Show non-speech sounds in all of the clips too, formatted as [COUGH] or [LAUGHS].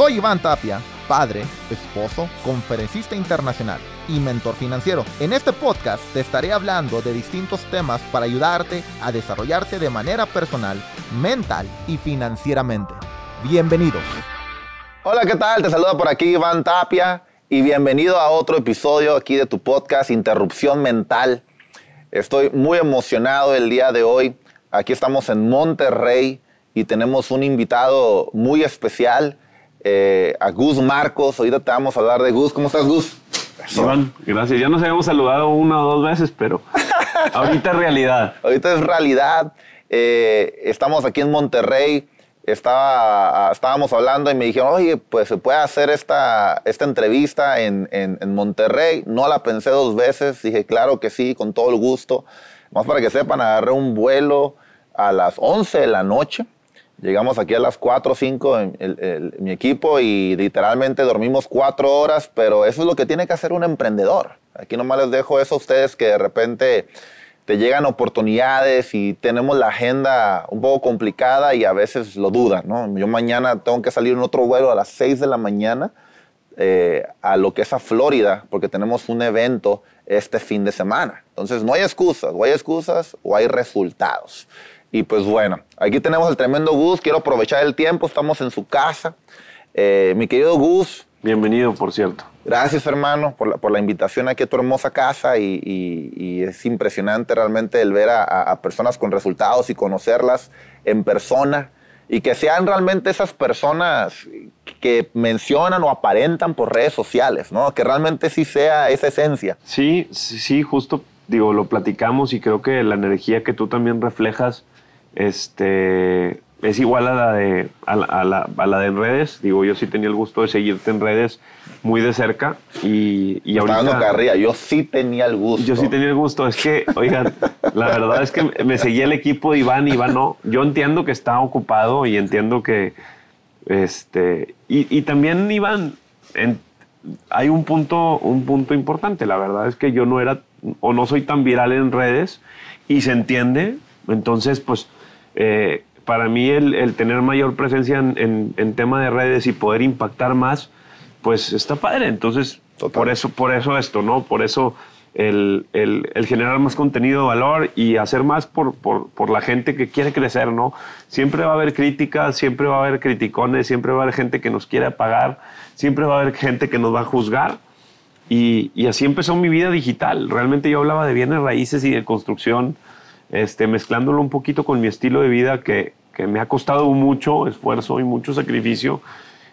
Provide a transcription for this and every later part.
Soy Iván Tapia, padre, esposo, conferencista internacional y mentor financiero. En este podcast te estaré hablando de distintos temas para ayudarte a desarrollarte de manera personal, mental y financieramente. Bienvenidos. Hola, ¿qué tal? Te saluda por aquí Iván Tapia y bienvenido a otro episodio aquí de tu podcast Interrupción Mental. Estoy muy emocionado el día de hoy. Aquí estamos en Monterrey y tenemos un invitado muy especial, eh, a Gus Marcos. Ahorita te vamos a hablar de Gus. ¿Cómo estás, Gus? Iván, gracias. Ya nos habíamos saludado una o dos veces, pero [LAUGHS] ahorita es realidad. ahorita es realidad. Eh, estamos aquí en Monterrey. Estaba, estábamos hablando y me dijeron, oye, pues se puede hacer esta, esta entrevista en, en, en, Monterrey. No la pensé dos veces. Dije, claro que sí, con todo el gusto. Más para que sepan, agarré un vuelo a las 11 de la noche. Llegamos aquí a las 4 o 5 en, mi equipo y literalmente dormimos 4 horas, pero eso es lo que tiene que hacer un emprendedor. Aquí nomás les dejo eso a ustedes que de repente te llegan oportunidades y tenemos la agenda un poco complicada y a veces lo dudan, ¿no? Yo mañana tengo que salir en otro vuelo a las 6 de la mañana eh, a lo que es a Florida porque tenemos un evento este fin de semana. Entonces no hay excusas, o hay excusas o hay resultados. Y pues bueno, aquí tenemos el tremendo Gus. Quiero aprovechar el tiempo, estamos en su casa. Eh, mi querido Gus. Bienvenido, por cierto. Gracias, hermano, por la, por la invitación aquí a tu hermosa casa. Y, y, es impresionante realmente el ver a, a, personas con resultados y conocerlas en persona. Y que sean realmente esas personas que mencionan o aparentan por redes sociales, ¿no? Que realmente sí sea esa esencia. Sí, sí, sí, justo digo, lo platicamos y creo que la energía que tú también reflejas este, es igual a la, de, a la, a, la, de en redes. Digo, yo sí tenía el gusto de seguirte en redes muy de cerca. Y, y ahorita. Dando carrilla, yo sí tenía el gusto. Yo sí tenía el gusto. Es que, oigan, la verdad es que me seguía el equipo de Iván. Iván no. Yo entiendo que está ocupado y entiendo que. Este. Y, y también, Iván, hay un punto, un punto importante. La verdad es que yo no era o no soy tan viral en redes y se entiende. Entonces, pues eh, para mí el, tener mayor presencia en, en, tema de redes y poder impactar más, pues está padre. Entonces, por eso, por eso esto, ¿no? Por eso el, el, generar más contenido de valor y hacer más por, por, por, la gente que quiere crecer, ¿no? Siempre va a haber críticas, siempre va a haber criticones, siempre va a haber gente que nos quiere apagar, siempre va a haber gente que nos va a juzgar. Y, y así empezó mi vida digital. Realmente yo hablaba de bienes raíces y de construcción este, mezclándolo un poquito con mi estilo de vida que, que me ha costado mucho esfuerzo y mucho sacrificio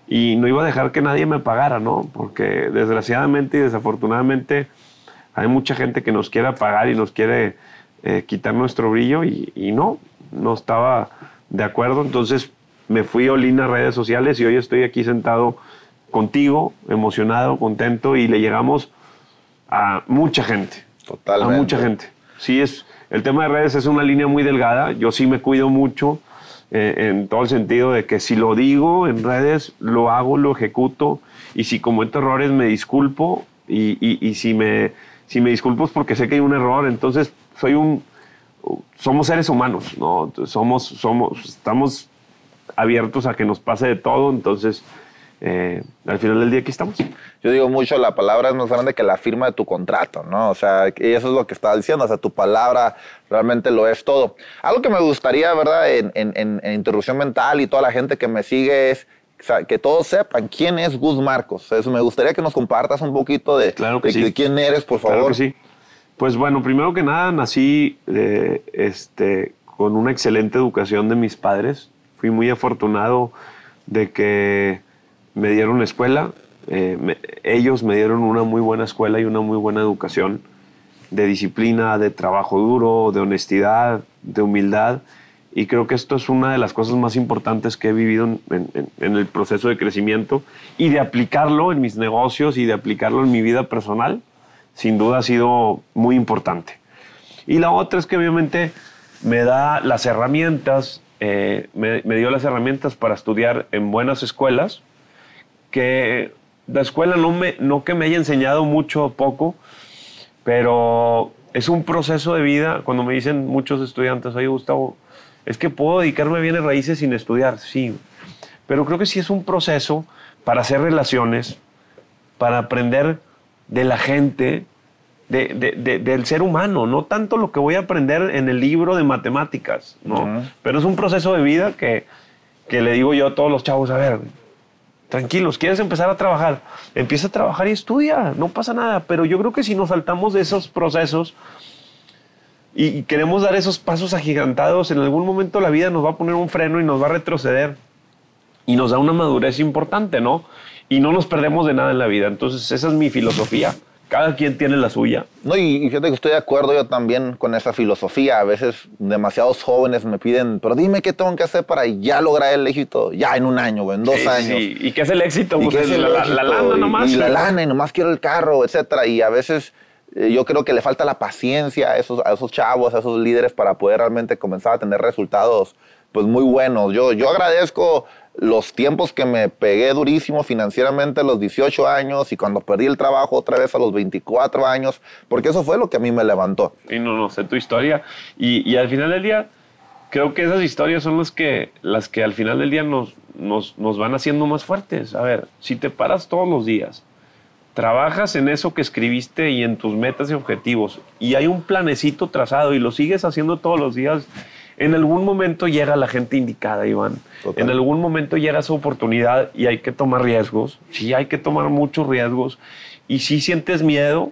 y no iba a dejar que nadie me pagara, ¿no? Porque desgraciadamente y desafortunadamente hay mucha gente que nos quiere pagar y nos quiere eh, quitar nuestro brillo y, y, no, no estaba de acuerdo. Entonces me fui a Olina redes sociales y hoy estoy aquí sentado contigo, emocionado, contento y le llegamos a mucha gente. Totalmente. A mucha gente. Sí, es, el tema de redes es una línea muy delgada. Yo sí me cuido mucho eh, en todo el sentido de que si lo digo en redes, lo hago, lo ejecuto. Y si cometo errores, me disculpo. Y, y, si, me, si me disculpo es porque sé que hay un error. Entonces, soy un. Somos seres humanos, ¿no? Somos, somos, estamos abiertos a que nos pase de todo. Entonces, eh, al final del día aquí estamos. Yo digo mucho, la palabra es más grande que la firma de tu contrato, ¿no? O sea, y eso es lo que estaba diciendo, o sea, tu palabra realmente lo es todo. Algo que me gustaría, ¿verdad? En, en, en Interrupción Mental y toda la gente que me sigue es que todos sepan quién es Gus Marcos. Eso me gustaría que nos compartas un poquito de, claro que de, sí. de, quién eres, por favor. Claro que sí. Pues bueno, primero que nada, nací de, este, con una excelente educación de mis padres. Fui muy afortunado de que me dieron escuela, eh, me, ellos me dieron una muy buena escuela y una muy buena educación de disciplina, de trabajo duro, de honestidad, de humildad. Y creo que esto es una de las cosas más importantes que he vivido en, en, en, el proceso de crecimiento y de aplicarlo en mis negocios y de aplicarlo en mi vida personal, sin duda ha sido muy importante. Y la otra es que obviamente me da las herramientas, eh, me, me dio las herramientas para estudiar en buenas escuelas, que la escuela no, me, no que me haya enseñado mucho o poco, pero es un proceso de vida. Cuando me dicen muchos estudiantes, oye Gustavo, es que puedo dedicarme a bienes raíces sin estudiar, sí, pero creo que sí es un proceso para hacer relaciones, para aprender de la gente, de, de- de- del ser humano, no tanto lo que voy a aprender en el libro de matemáticas, ¿no? Pero es un proceso de vida que, que le digo yo a todos los chavos, a ver, tranquilos, ¿quieres empezar a trabajar? Empieza a trabajar y estudia, no pasa nada, pero yo creo que si nos saltamos de esos procesos y, queremos dar esos pasos agigantados, en algún momento la vida nos va a poner un freno y nos va a retroceder y nos da una madurez importante, ¿no? Y no nos perdemos de nada en la vida. Entonces, esa es mi filosofía. Cada quien tiene la suya. No, y, y fíjate que estoy de acuerdo yo también con esa filosofía. A veces demasiados jóvenes me piden, pero dime qué tengo que hacer para ya lograr el éxito, ya en un año o en dos Sí, años. sí. ¿Y qué es el éxito? ¿Y Pues qué es el la, la- éxito? la lana Y- nomás. Y, la lana, y nomás quiero el carro, etcétera. Y a veces eh, yo creo que le falta la paciencia a esos, a esos chavos, a esos líderes para poder realmente comenzar a tener resultados pues muy buenos. Yo, yo agradezco los tiempos que me pegué durísimo financieramente a los 18 años y cuando perdí el trabajo otra vez a los 24 años, porque eso fue lo que a mí me levantó. Y no, no sé tu historia. Y, y al final del día, creo que esas historias son las que, las que al final del día nos, nos, nos van haciendo más fuertes. A ver, si te paras todos los días, trabajas en eso que escribiste y en tus metas y objetivos, y hay un planecito trazado y lo sigues haciendo todos los días, en algún momento llega la gente indicada, Iván. Total. En algún momento llega esa oportunidad y hay que tomar riesgos. Sí, hay que tomar muchos riesgos. Y si sientes miedo,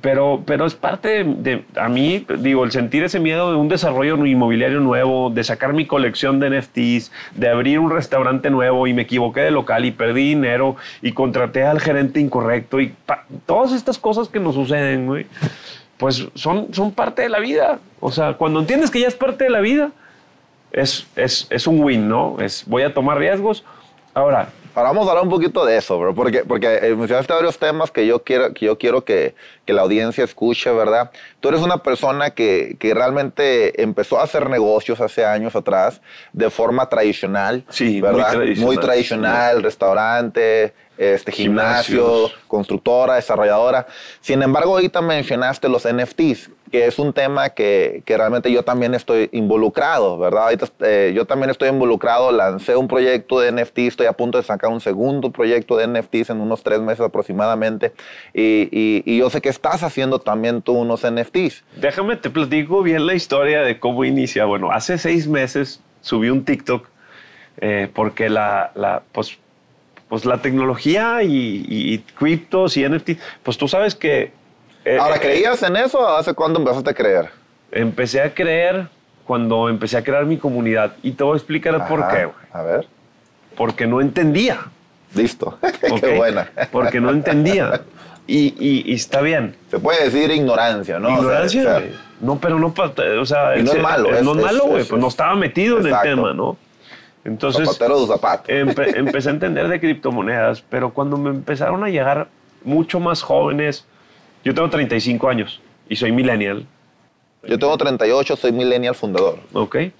pero, pero es parte de, de- a mí, digo, el sentir ese miedo de un desarrollo inmobiliario nuevo, de sacar mi colección de NFTs, de abrir un restaurante nuevo y me equivoqué de local y perdí dinero y contraté al gerente incorrecto y pa- todas estas cosas que nos suceden, güey, pues son, son parte de la vida. O sea, cuando entiendes que ya es parte de la vida, es, es, es un win, ¿no? Es voy a tomar riesgos. Ahora, Ahora vamos a hablar un poquito de eso, bro, porque, porque eh, mencionaste varios temas que yo quiero que, yo quiero que, que la audiencia escuche, ¿verdad? Tú eres una persona que, que realmente empezó a hacer negocios hace años atrás de forma tradicional, Sí, muy ¿verdad? tradicional. Muy tradicional, restaurante, este, gimnasio, Gimnasios. constructora, desarrolladora. Sin embargo, ahorita mencionaste los NFTs, que es un tema que, que realmente yo también estoy involucrado, ¿verdad? Ahorita, eh, yo también estoy involucrado, lancé un proyecto de NFT, estoy a punto de sacar un segundo proyecto de NFTs en unos tres meses aproximadamente, y, y- y yo sé que estás haciendo también tú unos NFTs. Déjame te platico bien la historia de cómo inicia. Bueno, hace seis meses subí un TikTok eh, porque la, la, pues, pues la tecnología y, y, y criptos y NFT, pues tú sabes que... eh, Ahora, eh, ¿creías en eso o hace cuándo empezaste a creer? Empecé a creer cuando empecé a crear mi comunidad. Y te voy a explicar por qué. güey. A ver, Porque no entendía. listo. [LAUGHS] Qué buena. Porque no entendía. Y, y- y está bien. Se puede decir ignorancia, ¿no? O sea, Ignorancia, o sea, güey. No, pero no, o sea, Y no es malo, es- no es malo, güey. es- Pues no estaba metido en el tema, ¿no? Entonces, zapatero de zapato. empe- [LAUGHS] empecé a entender de criptomonedas, pero cuando me empezaron a llegar mucho más jóvenes, yo tengo 35 años y soy millennial, Yo tengo 38, soy millennial fundador. ¿ok? Eh,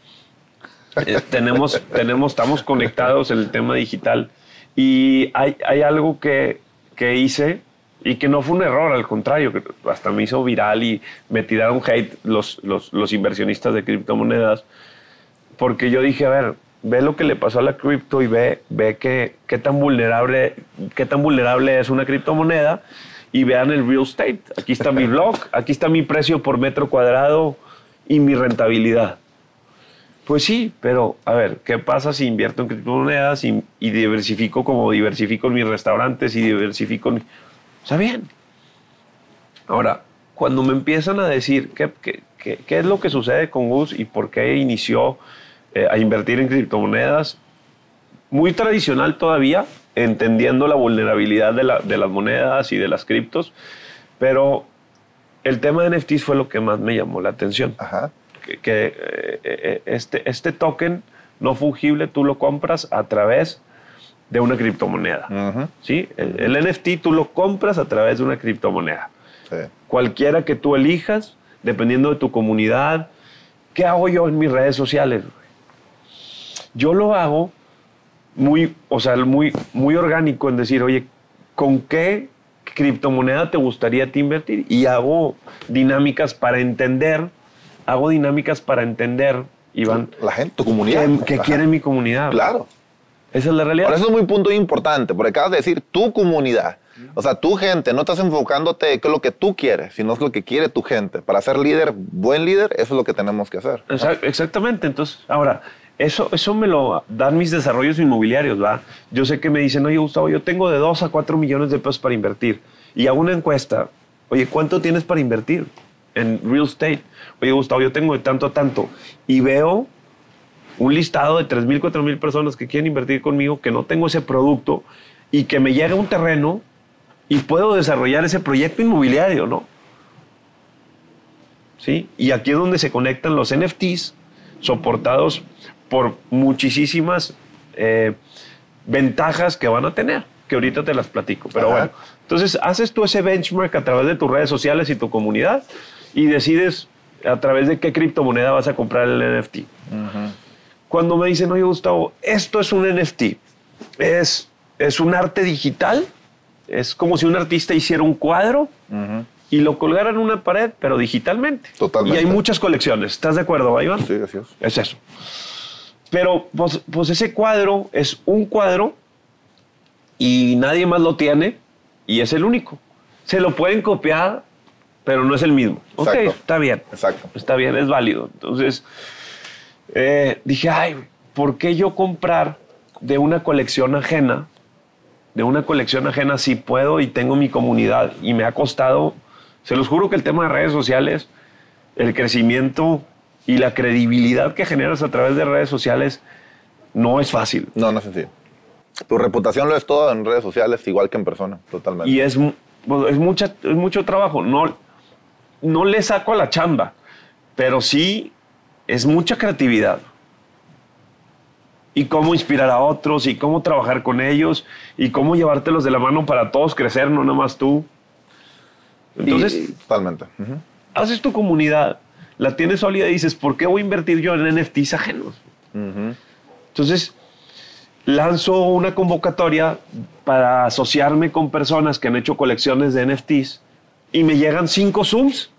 tenemos, [LAUGHS] tenemos, estamos conectados en el tema digital y hay, hay algo que, que hice y que no fue un error, al contrario, que hasta me hizo viral y me tiraron hate los, los, los inversionistas de criptomonedas, porque yo dije, a ver, ve lo que le pasó a la cripto y ve, ve que, qué, tan vulnerable, qué tan vulnerable es una criptomoneda y vean el real estate. Aquí está mi [LAUGHS] blog, aquí está mi precio por metro cuadrado y mi rentabilidad. Pues sí, pero a ver, ¿qué pasa si invierto en criptomonedas y, y diversifico como diversifico en mis restaurantes y diversifico en... Sea, bien. Ahora, cuando me empiezan a decir qué, qué- qué- qué es lo que sucede con Gus y por qué inició eh, a invertir en criptomonedas, muy tradicional todavía, entendiendo la vulnerabilidad de, la- de las monedas y de las criptos, pero el tema de NFTs fue lo que más me llamó la atención Ajá. que, que, eh, eh, este, este token no fungible tú lo compras a través de una criptomoneda. ¿sí? El, el NFT tú lo compras a través de una criptomoneda. Sí. Cualquiera que tú elijas, dependiendo de tu comunidad. ¿Qué hago yo en mis redes sociales? Yo lo hago muy, o sea, muy, muy orgánico en decir, oye, ¿con qué criptomoneda te gustaría invertir? Y hago dinámicas para entender, hago dinámicas para entender, Iván, La gente, tu comunidad. Ajá. quiere mi comunidad. Claro. Esa es la realidad. Por eso es muy punto importante, porque acabas de decir tu comunidad. O sea, tu gente, no estás enfocándote qué es lo que tú quieres, sino es lo que quiere tu gente. Para ser líder, buen líder, eso es lo que tenemos que hacer. Exact- Exactamente. Entonces, ahora, eso, eso me lo dan mis desarrollos inmobiliarios, ¿va? Yo sé que me dicen, oye, Gustavo, yo tengo de 2 a 4 millones de pesos para invertir. Y hago una encuesta. Oye, ¿cuánto tienes para invertir en real estate? Oye, Gustavo, yo tengo de tanto a tanto. Y veo un listado de 3 mil, 4 mil personas que quieren invertir conmigo, que no tengo ese producto y que me llega un terreno y puedo desarrollar ese proyecto inmobiliario, ¿no? ¿Sí? Y aquí es donde se conectan los NFTs soportados por muchísimas eh, ventajas que van a tener, que ahorita te las platico. Pero Ajá. bueno, entonces haces tú ese benchmark a través de tus redes sociales y tu comunidad y decides a través de qué criptomoneda vas a comprar el NFT. Cuando me dicen, oye Gustavo, esto es un NFT, es, es un arte digital, es como si un artista hiciera un cuadro y lo colgara en una pared, pero digitalmente. Totalmente. Y hay muchas colecciones. ¿Estás de acuerdo, Iván? Sí, así es. Es eso. Pero pues, pues ese cuadro es un cuadro y nadie más lo tiene y es el único. Se lo pueden copiar, pero no es el mismo. Ok, Exacto. está bien. Exacto. Está bien, es válido. Entonces eh, dije, ay, ¿por qué yo comprar de una colección ajena? De una colección ajena si puedo y tengo mi comunidad y me ha costado, se los juro que el tema de redes sociales, el crecimiento y la credibilidad que generas a través de redes sociales no es fácil. No, no es sencillo. Tu reputación lo es todo en redes sociales, igual que en persona, totalmente. Y es, pues, es, mucha, es mucho trabajo. No, no le saco a la chamba, pero sí es mucha creatividad. Y cómo inspirar a otros, y cómo trabajar con ellos, y cómo llevártelos de la mano para todos crecer, no nada más tú. Entonces, Y- totalmente. Ujú. haces tu comunidad, la tienes sólida y dices, ¿por qué voy a invertir yo en NFTs ajenos? Ujú. Entonces, lanzo una convocatoria para asociarme con personas que han hecho colecciones de NFTs y me llegan cinco Zooms.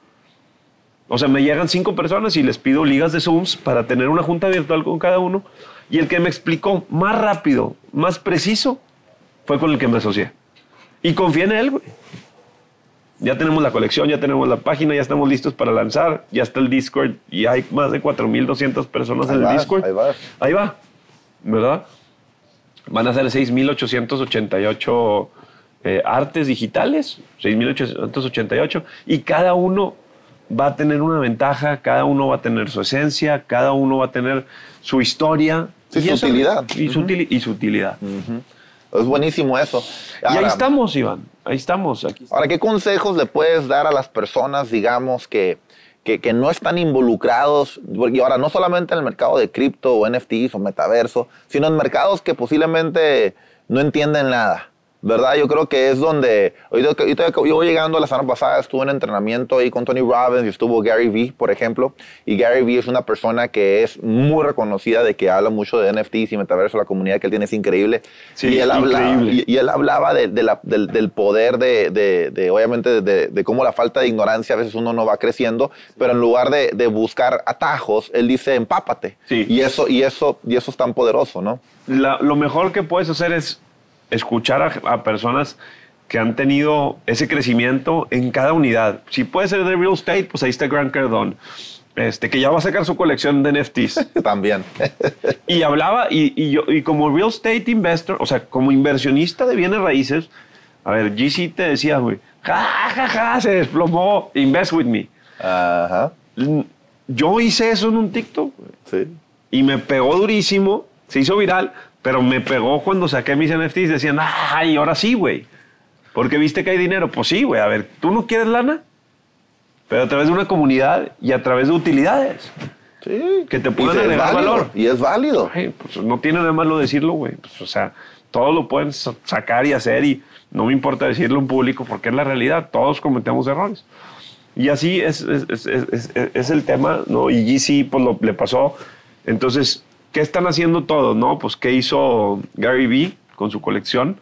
O sea, me llegan cinco personas y les pido ligas de Zooms para tener una junta virtual con cada uno. Y el que me explicó más rápido, más preciso, fue con el que me asocié. Y confié en él, güey. Ya tenemos la colección, ya tenemos la página, ya estamos listos para lanzar, ya está el Discord y hay más de 4.200 personas Ahí en el Discord. ahí vas. Ahí va, ¿verdad? Van a ser 6.888 eh, artes digitales, 6.888, y cada uno va a tener una ventaja, cada uno va a tener su esencia, cada uno va a tener su historia. Sí, y su eso- utilidad. Y su, utili- y su utilidad. Es buenísimo eso. y ahí estamos, Iván, ahí estamos. Aquí. Ahora, ¿qué consejos le puedes dar a las personas, digamos, que, que, que no están involucrados? Porque ahora, no solamente en el mercado de cripto o NFTs o metaverso, sino en mercados que posiblemente no entienden nada. ¿Verdad? Yo creo que es donde. Ahorita yo voy llegando la semana pasada, estuve en entrenamiento ahí con Tony Robbins y estuvo Gary Vee, por ejemplo. Y Gary Vee es una persona que es muy reconocida de que habla mucho de NFTs y metaverso. La comunidad que él tiene es increíble. Sí, y él hablaba, increíble. y, y él hablaba de, de la- del, del poder de, de- de, obviamente, de, cómo la falta de ignorancia a veces uno no va creciendo, pero en lugar de, de buscar atajos, él dice empápate. Sí. Y eso, y eso, y eso es tan poderoso, ¿no? La- lo mejor que puedes hacer es escuchar a, a personas que han tenido ese crecimiento en cada unidad. Si puede ser de real estate, pues ahí está Grant Cardone, este, que ya va a sacar su colección de NFTs. [LAUGHS] También. [LAUGHS] y hablaba, y, y yo, y como real estate investor, o sea, como inversionista de bienes raíces, a ver, GC te decía, güey, ja, ja, ja, se desplomó, invest with me. Ajá. Yo hice eso en un TikTok. Sí. y me pegó durísimo, se hizo viral, pero me pegó cuando saqué mis NFTs. Decían, ay, ahora sí, güey. Porque viste que hay dinero. Pues sí, güey. A ver, ¿tú no quieres lana? Pero a través de una comunidad y a través de utilidades Sí. que te es agregar valor. Y es válido. Ay, pues no tiene nada malo decirlo, güey. Pues, o sea, todos lo pueden sa- sacar y hacer y no me importa decirlo en público porque es la realidad. Todos cometemos errores. Y así es, es, es- es- es- es el tema, ¿no? Y GC pues lo, le pasó. Entonces, ¿qué están haciendo todos, no? Pues, ¿qué hizo Gary Vee con su colección?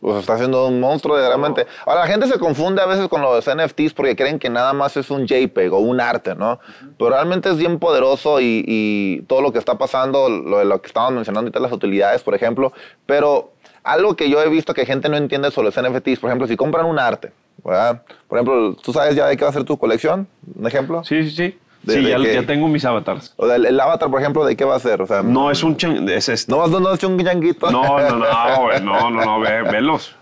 Pues está haciendo un monstruo de realmente. Ahora, la gente se confunde a veces con los NFTs porque creen que nada más es un JPEG o un arte, ¿no? Pero realmente es bien poderoso y, y todo lo que está pasando, lo, de lo que estábamos mencionando ahorita, las utilidades, por ejemplo. Pero algo que yo he visto que gente no entiende sobre los NFTs, por ejemplo, si compran un arte, ¿verdad? Por ejemplo, ¿tú sabes ya de qué va a ser tu colección? ¿Un ejemplo? Sí, sí, sí. De- sí, de ya, que- ya tengo mis avatars. O del- el, avatar, por ejemplo, ¿de qué va a ser? O sea, No es un chan- es este. no, no, no es un changuito. No, no, no, no, no, no, ve, velos.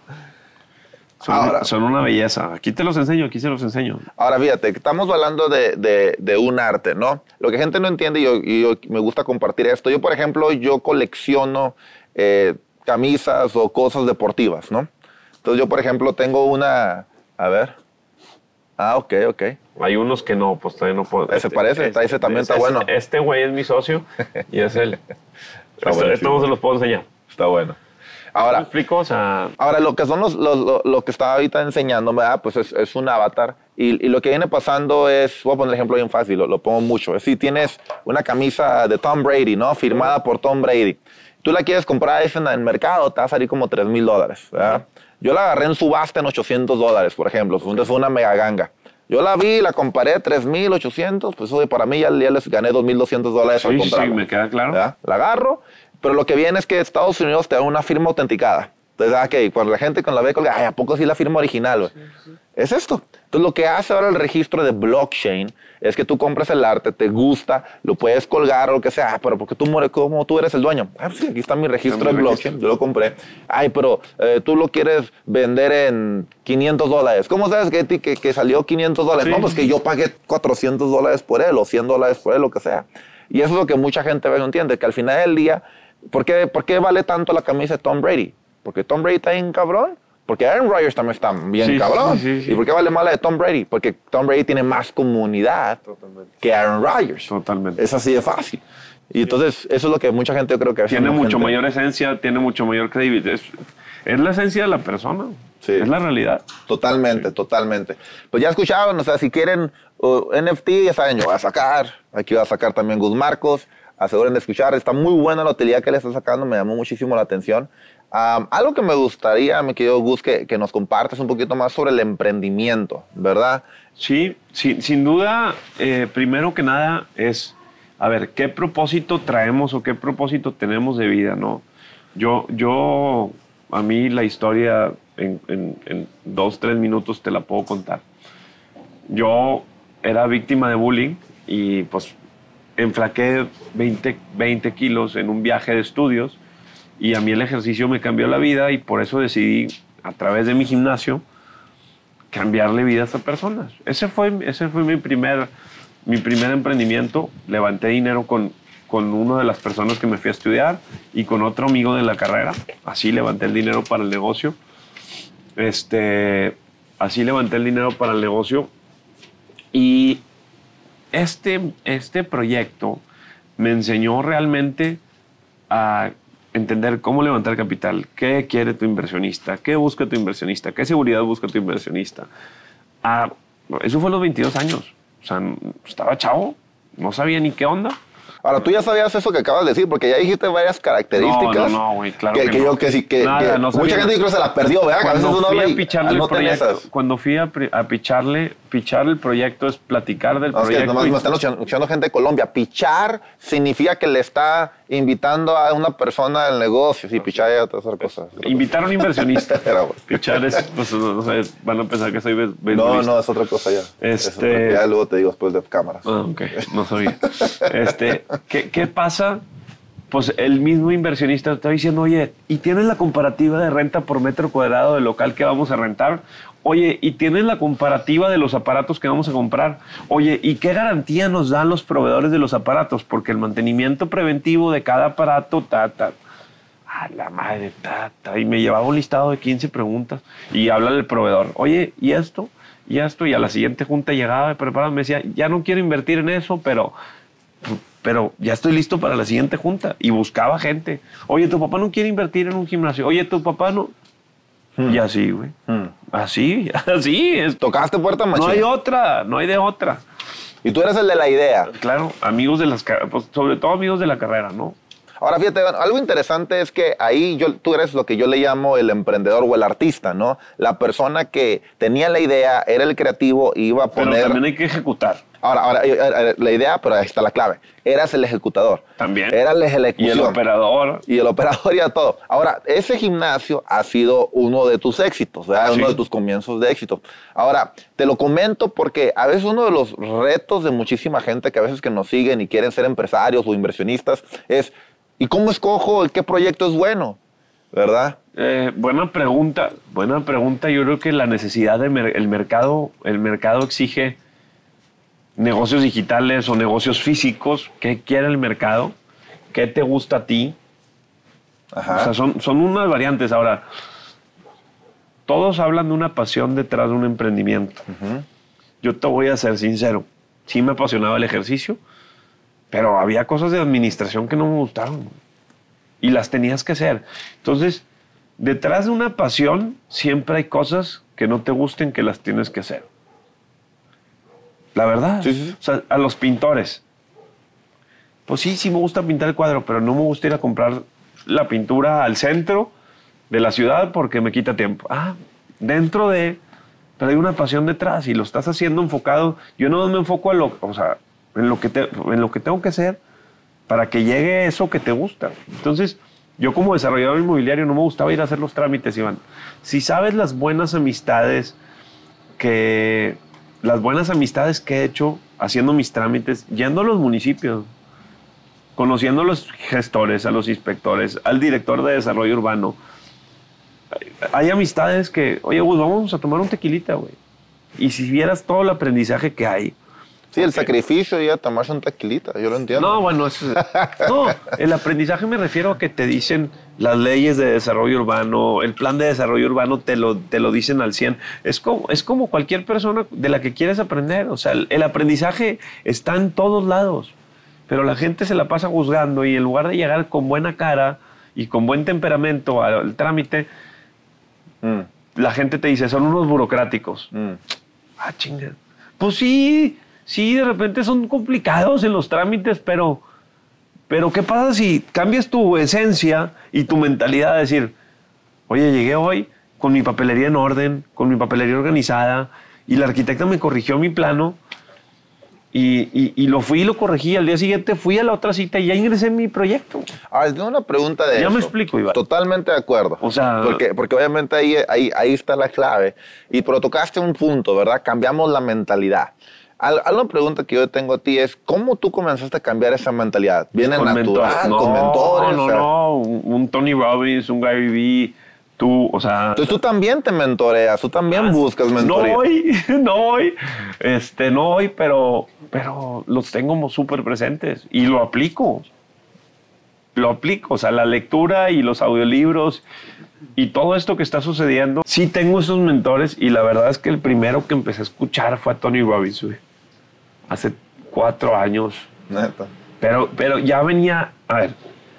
Son, Ahora. son una belleza. Aquí te los enseño, aquí se los enseño. Ahora, fíjate, estamos hablando de, de- de un arte, ¿no? Lo que gente no entiende y yo, y yo me gusta compartir esto. Yo, por ejemplo, yo colecciono eh, camisas o cosas deportivas, ¿no? Entonces, yo, por ejemplo, tengo una... A ver. Ah, ok, ok. Hay unos que no, pues todavía no puedo. Ese parece, ese también está bueno. Este güey es mi socio y es él. Está [LAUGHS] este, este se los puedo enseñar. Está bueno. ¿Me Ahora, explico? O sea, Ahora, lo que son los, los- lo, lo que estaba ahorita enseñando, ¿verdad? Pues es, es un avatar. Y, y lo que viene pasando es, voy a poner el ejemplo bien fácil, lo, lo pongo mucho. Si tienes una camisa de Tom Brady, ¿no? Firmada por Tom Brady. Tú la quieres comprar en el mercado, te va a salir como 3 mil dólares. Yo la agarré en subasta en 800 dólares, por ejemplo. Entonces fue una mega ganga. Yo la vi, la comparé 3.800, pues oye, para mí ya, ya les gané 2.200 dólares al sí, sí, sí, comprarla. me queda claro. ¿verdad? La agarro, pero lo que viene es que Estados Unidos te da una firma autenticada. Entonces, ah, ok, cuando la gente con la ve ay, ¿a poco sí la firma original? Es esto. Entonces, lo que hace ahora el registro de blockchain es que tú compras el arte, te gusta, lo puedes colgar o lo que sea, ah, pero porque tú, como tú eres el dueño. Ah, pues sí, aquí está mi registro de blockchain, yo lo compré. Ay, pero eh, tú lo quieres vender en 500 dólares. ¿Cómo sabes que, que, que salió 500 dólares? Sí. No, pues que yo pagué 400 dólares por él o 100 dólares por él, lo que sea. Y eso es lo que mucha gente no entiende, que al final del día, ¿por qué, por qué vale tanto la camisa de Tom Brady? Porque Tom Brady está bien cabrón. Porque Aaron Rodgers también está bien Sí, sí, cabrón. sí, sí, sí. ¿Y por qué vale más la de Tom Brady? Porque Tom Brady tiene más comunidad que Aaron Rodgers. Totalmente. Es así de fácil. Y entonces, eso es lo que mucha gente yo creo que hace. Tiene mucho gente- mayor esencia, tiene mucho mayor credibilidad. Es, es la esencia de la persona. Sí. Es la realidad. Totalmente, totalmente. Pues ya escucharon, o sea, si quieren uh, NFT, ya saben, yo voy a sacar. Aquí voy a sacar también Gus Marcos. Aseguren de escuchar. Está muy buena la utilidad que le está sacando, me llamó muchísimo la atención. Am, algo que me gustaría, mi querido Gus, que, que nos compartas un poquito más sobre el emprendimiento, ¿verdad? Sí, sí, sin duda, eh, primero que nada es, a ver, ¿qué propósito traemos o qué propósito tenemos de vida, no? Yo, yo, a mí la historia en, en- en dos, tres minutos te la puedo contar. Yo era víctima de bullying y pues enflaqué 20, 20 kilos en un viaje de estudios y a mí el ejercicio me cambió la vida y por eso decidí a través de mi gimnasio cambiarle vidas a personas. Ese fue, ese fue mi, primer, mi primer emprendimiento. Levanté dinero con, con una de las personas que me fui a estudiar y con otro amigo de la carrera. Así levanté el dinero para el negocio. Este, así levanté el dinero para el negocio. Y este, este proyecto me enseñó realmente a entender cómo levantar capital, qué quiere tu inversionista, qué busca tu inversionista, qué seguridad busca tu inversionista. Ah, eso fue a los 22 años. O sea, estaba chavo, no sabía ni qué onda. Ahora, tú ya sabías eso que acabas de decir, porque ya dijiste varias características. No, no, no, güey, claro que, que que no. yo que sí, que, Nada, que no mucha gente que se la perdió, ¿verdad? A veces Cuando uno fui a picharle proyecto, cuando fui a, a picharle, pichar el proyecto es platicar del No, es que proyecto. y- me están escuchando- gente de Colombia. Pichar significa que le está invitando a una persona del negocio. Sí, pichar es otra cosa. Invitar a un inversionista. [LAUGHS] Pichar es, pues, no sé, van a pensar que soy No, no, es otra cosa ya. Es Este- ya luego te digo después de cámaras. Ah, ok, no sabía. Este, ¿qué, qué pasa? Pues el mismo inversionista está diciendo, oye, ¿y tienes la comparativa de renta por metro cuadrado del local que vamos a rentar? Oye, ¿y tienes la comparativa de los aparatos que vamos a comprar? Oye, ¿y qué garantía nos dan los proveedores de los aparatos? Porque el mantenimiento preventivo de cada aparato, ta, ta. A la madre, ta. Y me llevaba un listado de 15 preguntas y habla el proveedor. Oye, ¿y esto? ¿Y esto? Y a la siguiente junta llegaba preparado, me decía, ya no quiero invertir en eso, pero, pero ya estoy listo para la siguiente junta. Y buscaba gente. Oye, tu papá no quiere invertir en un gimnasio. Oye, tu papá no. Y así, güey. Hmm. Así, [LAUGHS] así. Es, Tocaste puerta no machín. hay otra, no hay de otra. Y tú eres el de la idea. Claro, amigos de las carreras, pues, sobre todo amigos de la carrera, ¿no? Ahora, fíjate, algo interesante es que ahí yo, tú eres lo que yo le llamo el emprendedor o el artista, ¿no? La persona que tenía la idea, era el creativo iba a poner... Pero también hay que ejecutar. Ahora, ahora, eh, eh, la idea, pero ahí está la clave. Eras el ejecutador. También. Era la ejecución. Y el operador. Y el operador y a todo. Ahora, ese gimnasio ha sido uno de tus éxitos, ¿verdad? uno de tus comienzos de éxito. Ahora, te lo comento porque a veces uno de los retos de muchísima gente que a veces que nos siguen y quieren ser empresarios o inversionistas es, ¿y cómo escojo qué proyecto es bueno? ¿Verdad? Eh, buena pregunta, buena pregunta. Yo creo que la necesidad del mercado, el mercado exige negocios digitales o negocios físicos, ¿qué quiere el mercado? ¿Qué te gusta a ti? O sea, son, son unas variantes. Ahora, todos hablan de una pasión detrás de un emprendimiento. Yo te voy a ser sincero. Sí me apasionaba el ejercicio, pero había cosas de administración que no me gustaban. Y las tenías que hacer. Entonces, detrás de una pasión siempre hay cosas que no te gusten que las tienes que hacer. La verdad. O sea, a los pintores. Pues sí, sí me gusta pintar el cuadro, pero no me gusta ir a comprar la pintura al centro de la ciudad porque me quita tiempo. Ah, dentro de... Pero hay una pasión detrás y lo estás haciendo enfocado. Yo no me enfoco a lo, o sea, en, lo que en lo que tengo que hacer para que llegue eso que te gusta. Entonces, yo como desarrollador inmobiliario no me gustaba ir a hacer los trámites, Iván. Si sabes las buenas amistades que las buenas amistades que he hecho haciendo mis trámites, yendo a los municipios, conociendo a los gestores, a los inspectores, al director de desarrollo urbano. Hay amistades que, oye, pues vamos a tomar un tequilita, güey. Y si vieras todo el aprendizaje que hay, Sí, el sacrificio y a tomarse un tequilita, yo lo entiendo. No, bueno, es, no, el aprendizaje me refiero a que te dicen las leyes de desarrollo urbano, el plan de desarrollo urbano te lo, te lo dicen al 100. Es como, es como cualquier persona de la que quieres aprender. O sea, el, aprendizaje está en todos lados, pero la gente se la pasa juzgando y en lugar de llegar con buena cara y con buen temperamento al trámite, mm. la gente te dice, son unos burocráticos. Mm. Ah, chinga. Pues sí, sí, de repente son complicados en los trámites, pero, pero ¿qué pasa si cambias tu esencia y tu mentalidad decir, oye, llegué hoy con mi papelería en orden, con mi papelería organizada, y la arquitecta me corrigió mi plano, y, lo fui y lo corregí. Al día siguiente fui a la otra cita y ya ingresé en mi proyecto. Ahora, tengo una pregunta de Ya me explico, Iván. Totalmente de acuerdo. O sea... Porque, porque obviamente ahí, ahí, ahí está la clave. Y pero tocaste un punto, ¿verdad? Cambiamos la mentalidad. Una pregunta que yo tengo a ti es, ¿cómo tú comenzaste a cambiar esa mentalidad? ¿Viene natural, no, con mentores? No, no, no, un Tony Robbins, un Gary Vee, tú, o sea... Entonces tú también te mentoreas, tú también ah, buscas mentoría. [LAUGHS] No hoy, no hoy, este, no hoy, pero, pero los tengo súper presentes y lo aplico. Lo aplico, o sea, la lectura y los audiolibros y todo esto que está sucediendo. Sí tengo esos mentores y la verdad es que el primero que empecé a escuchar fue a Tony Robbins, güey hace cuatro años. Pero, pero ya venía, a ver,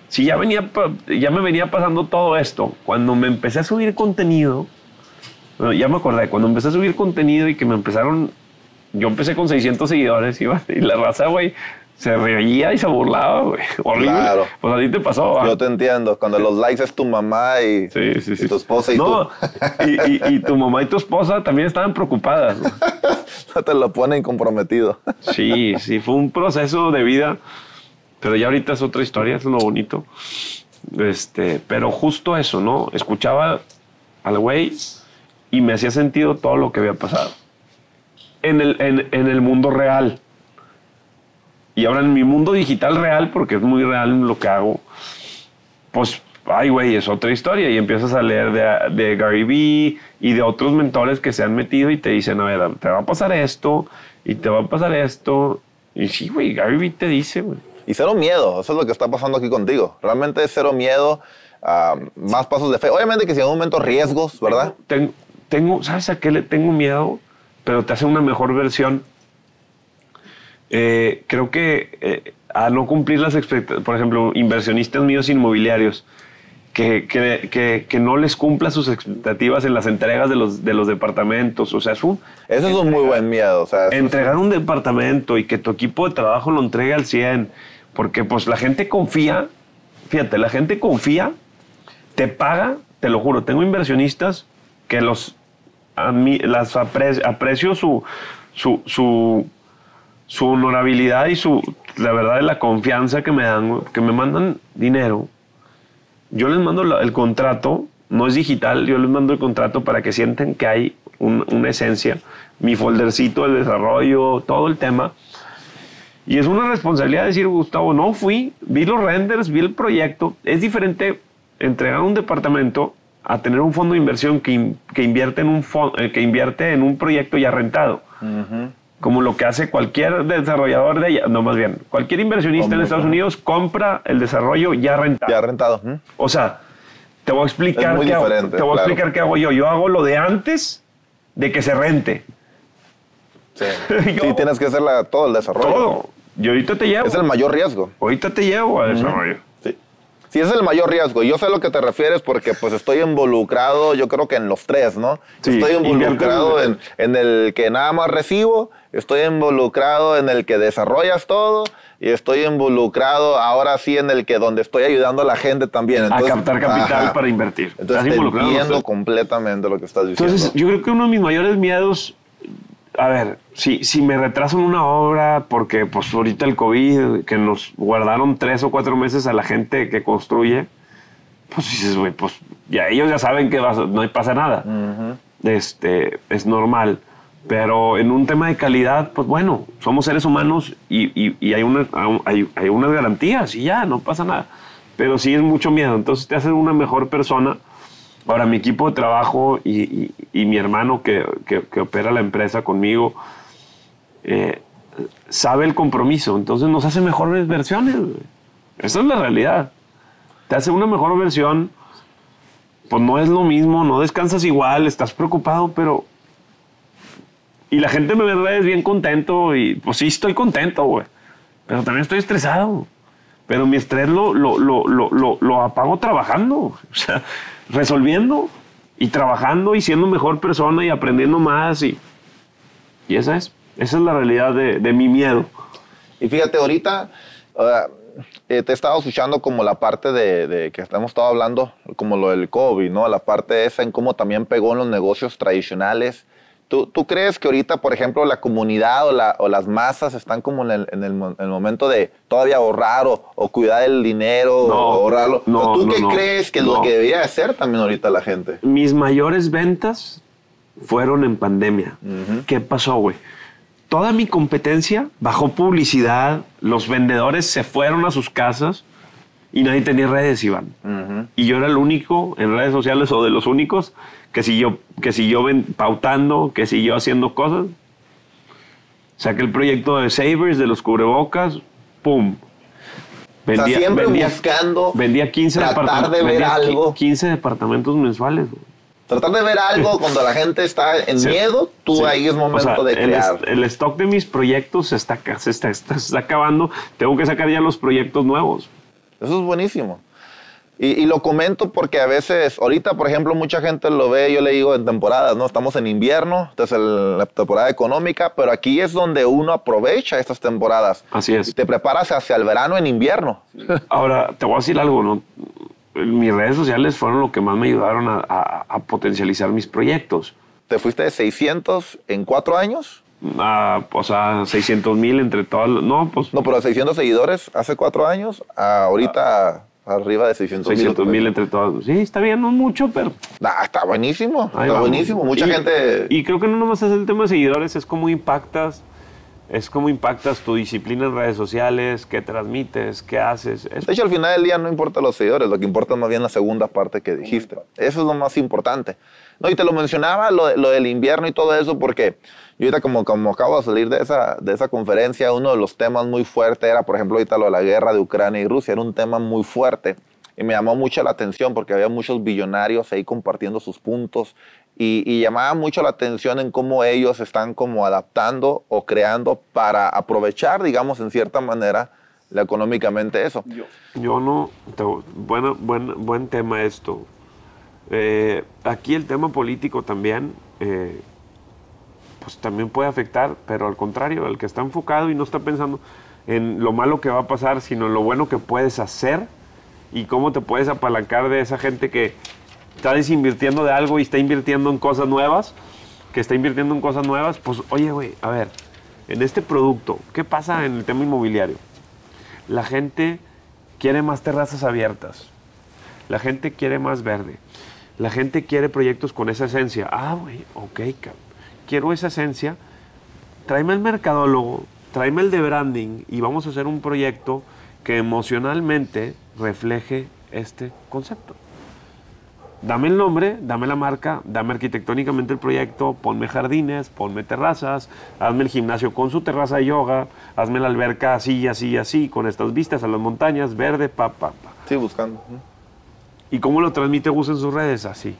si ya venía, ya me venía pasando todo esto, cuando me empecé a subir contenido, ya me acordé, cuando empecé a subir contenido y que me empezaron, yo empecé con 600 seguidores y, [LAUGHS] y la raza, güey, se reía y se burlaba, güey. Horrible. Claro. Pues a ti te pasó. Yo te entiendo. Cuando los likes es tu mamá y, tu esposa y no, Y, y, tu mamá y tu esposa también estaban preocupadas. [LAUGHS] no te lo ponen comprometido. sí, sí, fue un proceso de vida. Pero ya ahorita es otra historia, es lo bonito. Este, pero justo eso, ¿no? Escuchaba al güey y me hacía sentido todo lo que había pasado. En el, en, en el mundo real y ahora en mi mundo digital real, porque es muy real lo que hago, pues, ay, güey, es otra historia. Y empiezas a leer de, de, Gary Vee y de otros mentores que se han metido y te dicen, a ver, te va a pasar esto y te va a pasar esto. Y sí, güey, Gary Vee te dice, güey. Y cero miedo, eso es lo que está pasando aquí contigo. Realmente es cero miedo, más pasos de fe. Obviamente que si en un momento riesgos, ¿verdad? Tengo, tengo, ¿sabes a qué le tengo miedo? Pero te hace una mejor versión eh, creo que eh, a no cumplir las expectativas, por ejemplo, inversionistas míos inmobiliarios, que, que, que, no les cumpla sus expectativas en las entregas de los, de los departamentos. O sea, es un... Eso es un muy buen miedo. O sea, entregar un departamento y que tu equipo de trabajo lo entregue al 100, porque pues la gente confía fíjate, la gente confía, te paga, te lo juro, tengo inversionistas que los a mí, las apre- aprecio su, su, su, su honorabilidad y su, la verdad, la confianza que me dan, que me mandan dinero. Yo les mando el contrato, no es digital, yo les mando el contrato para que sientan que hay un- una esencia, mi foldercito de desarrollo, todo el tema. Y es una responsabilidad decir, Gustavo, no fui, vi los renders, vi el proyecto. Es diferente entregar un departamento a tener un fondo de inversión que, que invierte, en un eh, que invierte en un proyecto ya rentado. Como lo que hace cualquier desarrollador de allá, no más bien, cualquier inversionista en Estados claro. Unidos compra el desarrollo ya rentado. Ya rentado. ¿Mm? O sea, te voy a explicar, qué, hago, te voy a explicar qué hago yo. Yo hago lo de antes de que se rente. Sí. [LAUGHS] Yo- Sí, tienes que hacer la- todo el desarrollo. Todo. Y ahorita te llevo. Es el mayor riesgo. Ahorita te llevo a desarrollo. Sí. Sí, es el mayor riesgo. Yo sé a lo que te refieres porque pues estoy involucrado, yo creo que en los tres, ¿no? Sí, estoy involucrado en, en el que nada más recibo, estoy involucrado en el que desarrollas todo y estoy involucrado ahora sí en el que donde estoy ayudando a la gente también. a captar capital ajá. para invertir. Entonces Estás te entiendo completamente lo que estás diciendo. Entonces, yo creo que uno de mis mayores miedos, a ver, si, si me retraso en una obra, porque pues ahorita el COVID, que nos guardaron tres o cuatro meses a la gente que construye, pues dices, güey, pues ya ellos ya saben que va no pasa nada. este, es normal. Pero en un tema de calidad, pues bueno, somos seres humanos y, y- y hay, una, hay, hay unas garantías y ya, no pasa nada. Pero sí es mucho miedo, entonces te hacen una mejor persona. Ahora, mi equipo de trabajo y, y- mi hermano que, que- que opera la empresa conmigo, eh, sabe el compromiso, entonces nos hace mejores versiones. Esa es la realidad. Te hace una mejor versión, pues no es lo mismo, no descansas igual, estás preocupado, pero... Y la gente me ve en redes bien contento y pues sí estoy contento, güey. Pero también estoy estresado. Pero mi estrés lo, lo, lo, lo, lo, apago trabajando, o sea, resolviendo y trabajando y siendo mejor persona y aprendiendo más. Y, y esa es, esa es la realidad de, de mi miedo. Y fíjate, ahorita ah, eh, te he estado escuchando como la parte de, de que hemos estado hablando, como lo del COVID, ¿no? La parte esa en cómo también pegó en los negocios tradicionales. ¿Tú, tú crees que ahorita, por ejemplo, la comunidad o, la- o las masas están como en el, en el mo- en el momento de todavía ahorrar o, o cuidar el dinero No, o ahorrarlo? no, ¿Tú no, qué crees que es lo que debería hacer también ahorita la gente? Mis mayores ventas fueron en pandemia. ¿Qué pasó, güey? Toda mi competencia bajó publicidad, los vendedores se fueron a sus casas y nadie tenía redes, Iván. Y yo era el único en redes sociales o de los únicos que siguió, que siguió pautando, que siguió haciendo cosas. Saqué el proyecto de Savers, de los cubrebocas, ¡pum! o sea, siempre buscando vendía 15 tratar departamentos. de ver vendía algo. 15 departamentos mensuales. güey. Tratar de ver algo [LAUGHS] cuando la gente está en Sí. miedo, tú Sí. ahí es O momento sea, de el, crear. est- el stock de mis proyectos se está, se está- se está acabando. Tengo que sacar ya los proyectos nuevos. Eso es buenísimo. Y, y lo comento porque a veces, ahorita, por ejemplo, mucha gente lo ve, yo le digo en temporadas, ¿no? Estamos en invierno, esta es el- la temporada económica, pero aquí es donde uno aprovecha estas temporadas. Así es. Y te preparas hacia el verano en invierno. [LAUGHS] Ahora, te voy a decir algo, ¿no? Mis redes sociales fueron lo que más me ayudaron a, a- a potencializar mis proyectos. Te fuiste de 600 en cuatro años. Ah, o sea, 600 mil entre todas. No, pues No, pero 600 seguidores hace cuatro años, ahorita arriba de 600 mil. 600 mil entre todas. Sí, está bien, no mucho, pero. Ah, está buenísimo, ahí está vamos. buenísimo. Mucha Y- gente... Y creo que no nomás es el tema de seguidores, es cómo impactas. Es cómo impactas tu disciplina en redes sociales, qué transmites, qué haces. Es- De hecho, al final del día no importa los seguidores, lo que importa es más bien la segunda parte que dijiste. Eso es lo más importante. No, y te lo mencionaba, lo, lo del invierno y todo eso, porque yo ahorita como, como acabo de salir de esa, de esa conferencia, uno de los temas muy fuertes era, por ejemplo, ahorita lo de la guerra de Ucrania y Rusia, era un tema muy fuerte. Y me llamó mucho la atención porque había muchos billonarios ahí compartiendo sus puntos y, y llamaba mucho la atención en cómo ellos están como adaptando o creando para aprovechar, digamos, en cierta manera, económicamente eso. Yo no. te- buena- buen, buen tema esto. Eh, aquí el tema político también, eh, pues también puede afectar, pero al contrario, el que está enfocado y no está pensando en lo malo que va a pasar, sino en lo bueno que puedes hacer, y cómo te puedes apalancar de esa gente que está desinvirtiendo de algo y está invirtiendo en cosas nuevas, que está invirtiendo en cosas nuevas, pues oye, güey, a ver, en este producto, ¿qué pasa en el tema inmobiliario? La gente quiere más terrazas abiertas, la gente quiere más verde, la gente quiere proyectos con esa esencia. Ah, güey, ok, cabrón. Quiero esa esencia, tráeme el mercadólogo, tráeme el de branding y vamos a hacer un proyecto que emocionalmente refleje este concepto. Dame el nombre, dame la marca, dame arquitectónicamente el proyecto, ponme jardines, ponme terrazas, hazme el gimnasio con su terraza de yoga, hazme la alberca así, así, así, con estas vistas a las montañas, verde, pa, pa, pa. Sí, buscando. ¿Y cómo lo transmite Gus en sus redes? Así.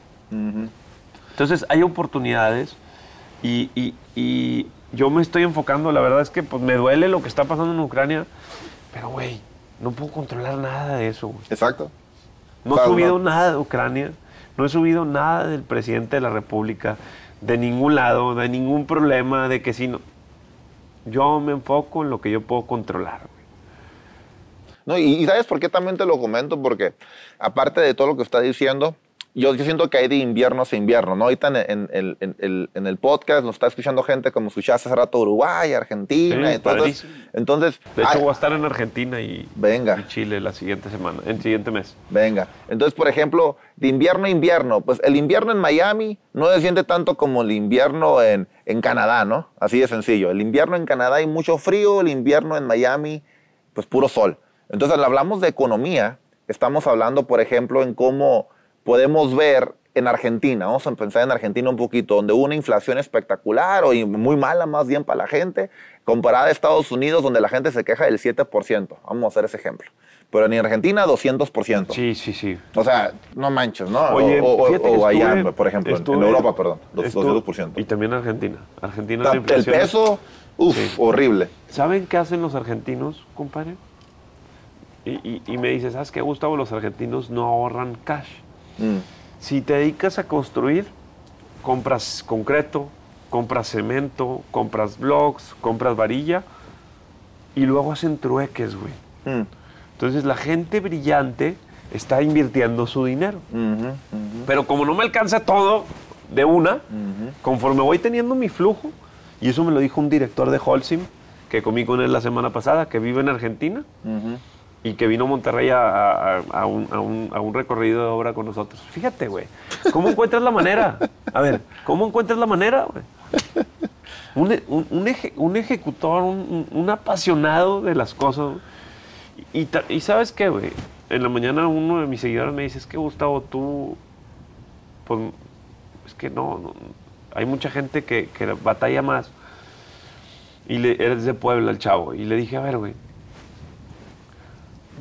Entonces hay oportunidades y, y- y yo me estoy enfocando, la verdad es que pues, me duele lo que está pasando en Ucrania, pero güey, no puedo controlar nada de eso. güey. Exacto. No he subido no. nada de Ucrania, no he subido nada del presidente de la República, de ningún lado, de ningún problema, de que si no. Yo me enfoco en lo que yo puedo controlar. No, y, y ¿sabes por qué también te lo comento? Porque aparte de todo lo que está diciendo, yo, yo siento que hay de invierno a invierno, ¿no? Ahorita en, en- en- en- en el podcast nos está escuchando gente como escuchaste hace rato Uruguay, Argentina, Sí, entonces, entonces De hecho, ay, voy a estar en Argentina y, Venga. y Chile la siguiente semana, el siguiente mes. venga. Entonces, por ejemplo, de invierno a invierno, pues el invierno en Miami no se siente tanto como el invierno en, en Canadá, ¿no? Así de sencillo. El invierno en Canadá hay mucho frío, el invierno en Miami, pues puro sol. Entonces, al hablamos de economía, estamos hablando, por ejemplo, en cómo podemos ver en Argentina, vamos a pensar en Argentina un poquito, donde hubo una inflación espectacular o muy mala más bien para la gente, comparada a Estados Unidos, donde la gente se queja del 7%. Vamos a hacer ese ejemplo. Pero en Argentina, 200%. Sí, sí, sí. O sea, no manches, ¿no? Oye, o o- fíjate o allá, por ejemplo, estuve- en Europa, perdón, dos- estuve- 200%. Y también Argentina. Argentina la el peso, uff, Sí. horrible. ¿Saben qué hacen los argentinos, compadre? Y, y- y me dices, ¿sabes qué, Gustavo? Los argentinos no ahorran cash. Mm, Si te dedicas a construir, compras concreto, compras cemento, compras blocks, compras varilla y luego hacen trueques, güey. mm, Entonces la gente brillante está invirtiendo su dinero. Pero como no me alcanza todo de una, conforme voy teniendo mi flujo, y eso me lo dijo un director de Holcim, que comí con él la semana pasada, que vive en Argentina. Y que vino Monterrey a, a- un, a un- a un recorrido de obra con nosotros. Fíjate, güey, ¿cómo encuentras la manera? A ver, ¿cómo encuentras la manera, güey? Un, un- un eje- un ejecutor, un, apasionado de las cosas. Y, sabes qué, güey, en la mañana uno de mis seguidores me dice, es que Gustavo, tú, pues, es que no, no, hay mucha gente que, que batalla más. Y le, eres de Puebla el chavo. Y le dije, a ver, güey,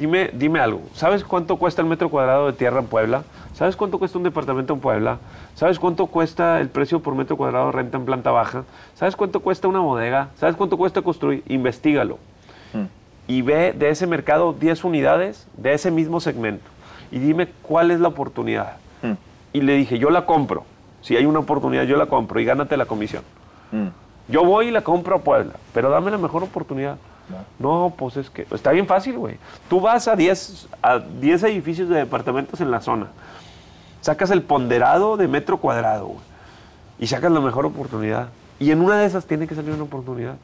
dime, dime algo. ¿Sabes cuánto cuesta el metro cuadrado de tierra en Puebla? ¿Sabes cuánto cuesta un departamento en Puebla? ¿Sabes cuánto cuesta el precio por metro cuadrado de renta en planta baja? ¿Sabes cuánto cuesta una bodega? ¿Sabes cuánto cuesta construir? Investígalo. Mm. Y ve de ese mercado 10 unidades de ese mismo segmento. Y dime cuál es la oportunidad. Mm. Y le dije, yo la compro. Si hay una oportunidad, yo la compro y gánate la comisión. Mm. Yo voy y la compro a Puebla, pero dame la mejor oportunidad. No. No, pues es que está bien fácil, güey. Tú vas a 10, a 10 edificios de departamentos en la zona. Sacas el ponderado de metro cuadrado, güey. Y sacas la mejor oportunidad. Y en una de esas tiene que salir una oportunidad.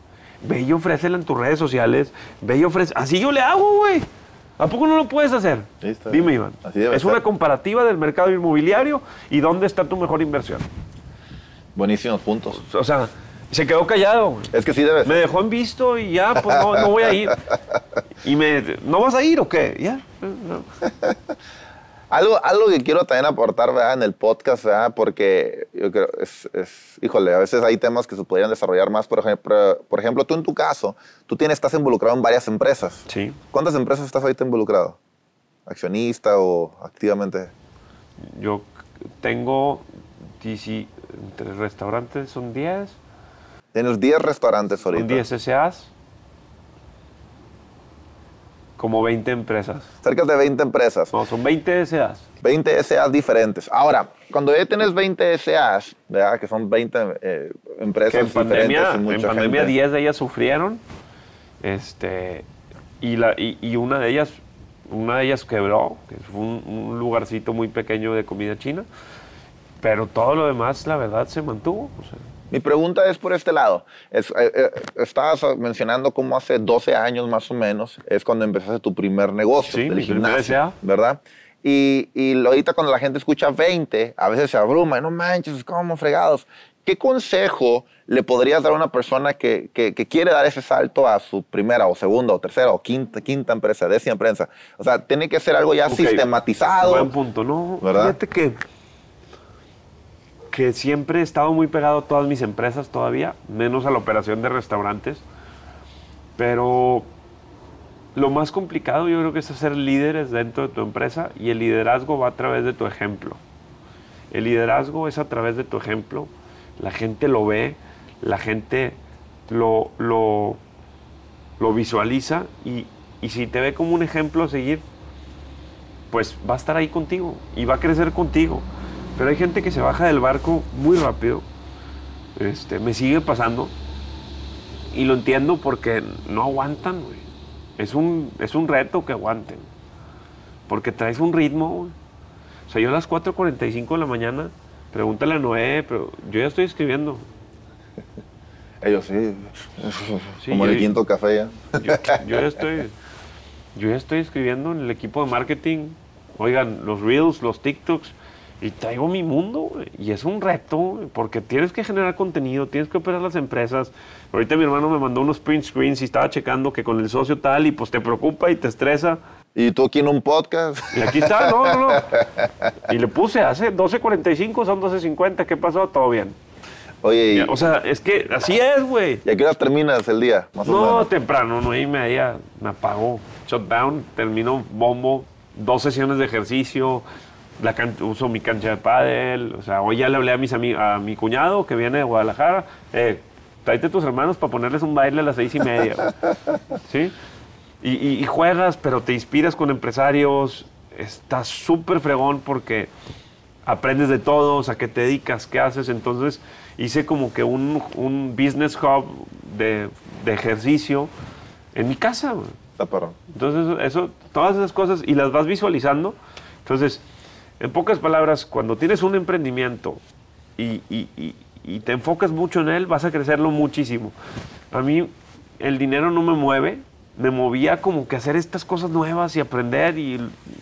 Ve y ofrécela en tus redes sociales. Ve y ofrece. Así yo le hago, güey. ¿A poco no lo puedes hacer? Sí, Dime. Iván. Así es una comparativa del mercado inmobiliario y dónde está tu mejor inversión. Buenísimos puntos. O sea, se quedó callado, güey. Es que sí debe Me dejó en visto y ya, pues no, no voy a ir. Y me, ¿no vas a ir o qué? Ya. no. [LAUGHS] Algo, algo que quiero también aportar ¿verdad? en el podcast, ¿verdad? porque yo creo, es, es- híjole, a veces hay temas que se podrían desarrollar más. Por ejemplo, por ejemplo, tú en tu caso, tú tienes, estás involucrado en varias empresas. Sí. ¿Cuántas empresas estás ahorita involucrado? ¿Accionista o activamente? Yo tengo, dieci- entre restaurantes son 10, Tienes 10 restaurantes ahorita. son 10 SAs, como 20 empresas. Cerca de 20 empresas. No, son 20 SAs. 20 SAs diferentes. Ahora, cuando ya tienes 20 SAs, ¿verdad? que son 20 eh, empresas Que en pandemia, diferentes en mucha pandemia gente. 10 de ellas sufrieron. Este, y, la, y, y una de ellas una de ellas quebró, que fue un, un lugarcito muy pequeño de comida china, pero todo lo demás, la verdad, se mantuvo. o sea. Mi pregunta es por este lado. Es, eh, eh, estabas mencionando cómo hace 12 años más o menos es cuando empezaste tu primer negocio, Sí, el gimnasio. ¿verdad? Y, y ahorita cuando la gente escucha 20, a veces se abruma, no manches, ¿cómo fregados? ¿Qué consejo le podrías dar a una persona que, que- que quiere dar ese salto a su primera o segunda o tercera o quinta, quinta empresa, décima empresa? O sea, tiene que ser algo ya Ok, sistematizado. Buen punto, ¿no? ¿Verdad? Fíjate que, que siempre he estado muy pegado a todas mis empresas todavía, menos a la operación de restaurantes. Pero lo más complicado yo creo que es hacer líderes dentro de tu empresa y el liderazgo va a través de tu ejemplo. El liderazgo es a través de tu ejemplo. La gente lo ve, la gente lo, lo, visualiza y, y si te ve como un ejemplo a seguir, pues va a estar ahí contigo y va a crecer contigo. Pero hay gente que se baja del barco muy rápido. Este, me sigue pasando. Y lo entiendo porque no aguantan, güey. Es un, es un reto que aguanten. Porque traes un ritmo, güey. O sea, yo a las 4.45 de la mañana, pregúntale a Noé, pero yo ya estoy escribiendo. Ellos sí. Sí, como yo- el quinto café ya. Yo, yo ya estoy, yo ya estoy escribiendo en el equipo de marketing. Oigan, los reels, los TikToks. Y traigo mi mundo, Y es un reto, porque tienes que generar contenido, tienes que operar las empresas. Ahorita mi hermano me mandó unos print screens y estaba checando que con el socio tal, y pues te preocupa y te estresa. Y tú aquí en un podcast. Y aquí está, no, no, no. [LAUGHS] Y le puse, hace 12.45, son 12.50, ¿qué pasó? Todo bien. Oye, y, O sea, es que así es, güey. ¿y a qué hora terminas el día? Más o No, menos. temprano, nueve y media, me apagó. Shutdown, termino bombo, dos sesiones de ejercicio, la can- uso mi cancha de pádel. O sea, hoy ya le hablé a, mis a mi cuñado que viene de Guadalajara. Eh, tráete tus hermanos para ponerles un baile a las seis y media. [LAUGHS] ¿Sí? Y, y- y juegas, pero te inspiras con empresarios. Estás súper fregón porque aprendes de todos, a qué te dedicas, qué haces. Entonces hice como que un, un business hub de, de ejercicio en mi casa. Está. Entonces, eso, todas esas cosas y las vas visualizando. Entonces, en pocas palabras, cuando tienes un emprendimiento y, y- y- y te enfocas mucho en él, vas a crecerlo muchísimo. A mí, el dinero no me mueve. Me movía como que hacer estas cosas nuevas y aprender y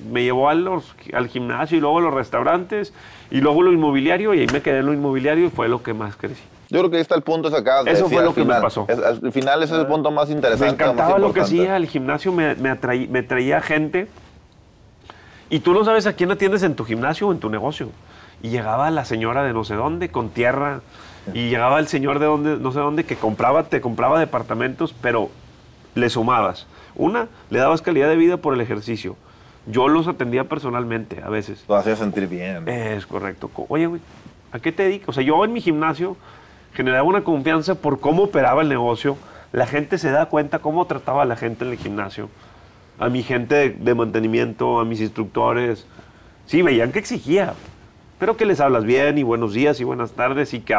me llevó a los- al gimnasio y luego a los restaurantes y luego lo inmobiliario y ahí me quedé en lo inmobiliario y fue lo que más crecí. Yo creo que ahí está el punto de Eso fue lo que me final. pasó. Es- al final ese es el punto más Me interesante. encantaba más lo que hacía, el gimnasio me, me, atraí- me traía gente. Y tú no sabes a quién atiendes en tu gimnasio o en tu negocio. Y llegaba la señora de no sé dónde con tierra. Y llegaba el señor de donde, no sé dónde que compraba, te compraba departamentos, pero le sumabas. Una, le dabas calidad de vida por el ejercicio. Yo los atendía personalmente a veces. Lo hacía sentir bien. Es correcto. Co- Oye, güey, ¿a qué te dedicas? O sea, yo en mi gimnasio generaba una confianza por cómo operaba el negocio. La gente se da cuenta cómo trataba a la gente en el gimnasio. A mi gente de, de mantenimiento, a mis instructores. Sí, veían que exigía. Pero que les hablas bien y buenos días y buenas tardes y que